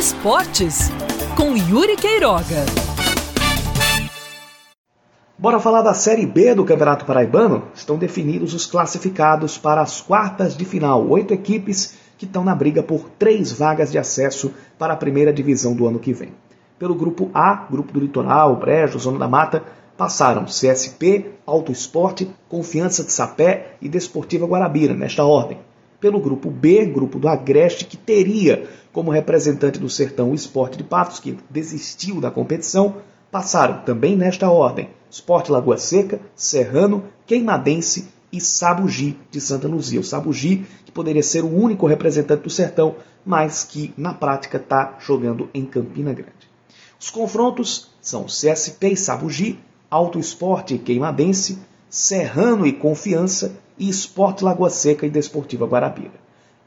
Esportes, com Yuri Queiroga. Bora falar da Série B do Campeonato Paraibano? Estão definidos os classificados para as quartas de final. Oito equipes que estão na briga por três vagas de acesso para a primeira divisão do ano que vem. Pelo grupo A, Grupo do Litoral, Brejo, Zona da Mata, passaram CSP, Auto Esporte, Confiança de Sapé e Desportiva Guarabira, nesta ordem. Pelo grupo B, Grupo do Agreste, que teria como representante do Sertão o Esporte de Patos, que desistiu da competição, passaram também nesta ordem Esporte Lagoa Seca, Serrano, Queimadense e Sabugi de Santa Luzia. O Sabugi, que poderia ser o único representante do sertão, mas que na prática está jogando em Campina Grande. Os confrontos são CSP e Sabugi, Alto Esporte e Queimadense, Serrano e Confiança e Esporte Lagoa Seca e Desportiva Guarabira.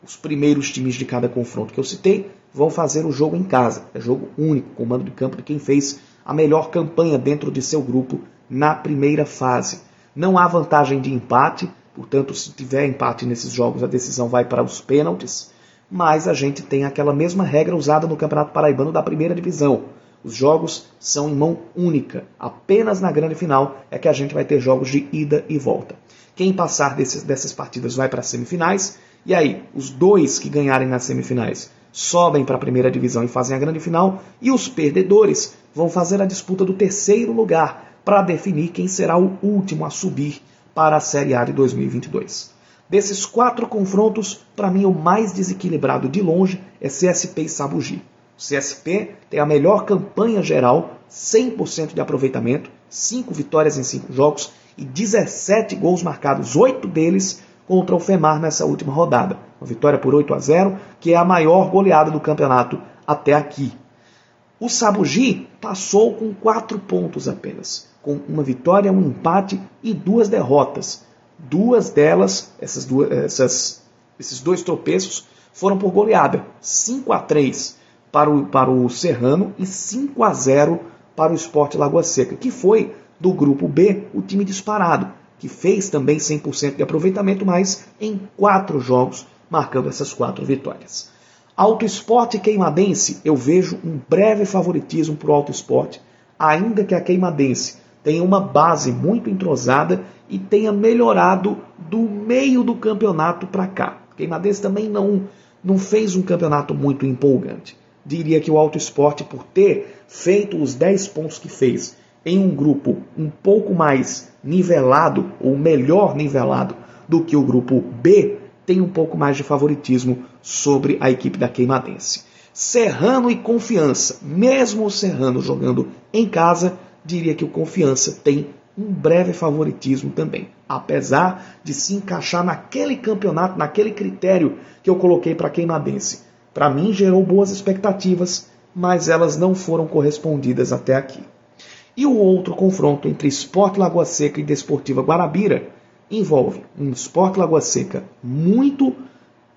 Os primeiros times de cada confronto que eu citei vão fazer o jogo em casa. É jogo único, comando de campo de quem fez a melhor campanha dentro de seu grupo na primeira fase. Não há vantagem de empate, portanto, se tiver empate nesses jogos, a decisão vai para os pênaltis. Mas a gente tem aquela mesma regra usada no Campeonato Paraibano da primeira divisão. Os jogos são em mão única. Apenas na grande final é que a gente vai ter jogos de ida e volta. Quem passar desses, dessas partidas vai para as semifinais. E aí, os dois que ganharem nas semifinais sobem para a primeira divisão e fazem a grande final. E os perdedores vão fazer a disputa do terceiro lugar para definir quem será o último a subir para a Série A de 2022. Desses quatro confrontos, para mim o mais desequilibrado de longe é CSP e Sabugi. O CSP tem a melhor campanha geral, 100% de aproveitamento, 5 vitórias em 5 jogos e 17 gols marcados, 8 deles contra o FEMAR nessa última rodada. Uma vitória por 8 a 0, que é a maior goleada do campeonato até aqui. O Sabugi passou com 4 pontos apenas com uma vitória, um empate e duas derrotas. Duas delas, essas duas, essas, esses dois tropeços, foram por goleada. 5 a 3 para o, para o Serrano e 5 a 0 para o Esporte Lagoa Seca, que foi do grupo B o time disparado, que fez também 100% de aproveitamento, mas em quatro jogos, marcando essas quatro vitórias. Alto Esporte Queimadense, eu vejo um breve favoritismo para o Alto Esporte, ainda que a Queimadense tenha uma base muito entrosada e tenha melhorado do meio do campeonato para cá. Queimadense também não, não fez um campeonato muito empolgante. Diria que o Alto Esporte, por ter feito os 10 pontos que fez em um grupo um pouco mais nivelado, ou melhor nivelado, do que o grupo B, tem um pouco mais de favoritismo sobre a equipe da Queimadense. Serrano e Confiança, mesmo o Serrano jogando em casa, diria que o Confiança tem um breve favoritismo também, apesar de se encaixar naquele campeonato, naquele critério que eu coloquei para Queimadense. Para mim gerou boas expectativas, mas elas não foram correspondidas até aqui. E o outro confronto entre Sport Lagoa Seca e Desportiva Guarabira envolve um Sport Lagoa Seca muito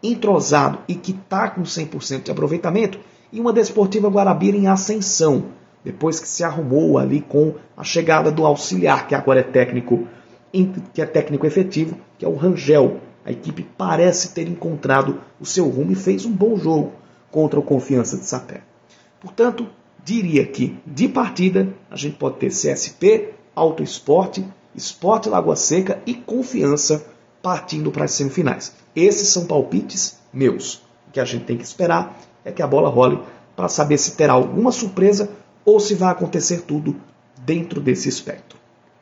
entrosado e que está com 100% de aproveitamento e uma Desportiva Guarabira em ascensão, depois que se arrumou ali com a chegada do auxiliar, que agora é técnico, que é técnico efetivo, que é o Rangel. A equipe parece ter encontrado o seu rumo e fez um bom jogo contra o Confiança de Sapé. Portanto, diria que de partida a gente pode ter CSP, Auto Esporte, Esporte Lagoa Seca e Confiança partindo para as semifinais. Esses são palpites meus. O que a gente tem que esperar é que a bola role para saber se terá alguma surpresa ou se vai acontecer tudo dentro desse espectro.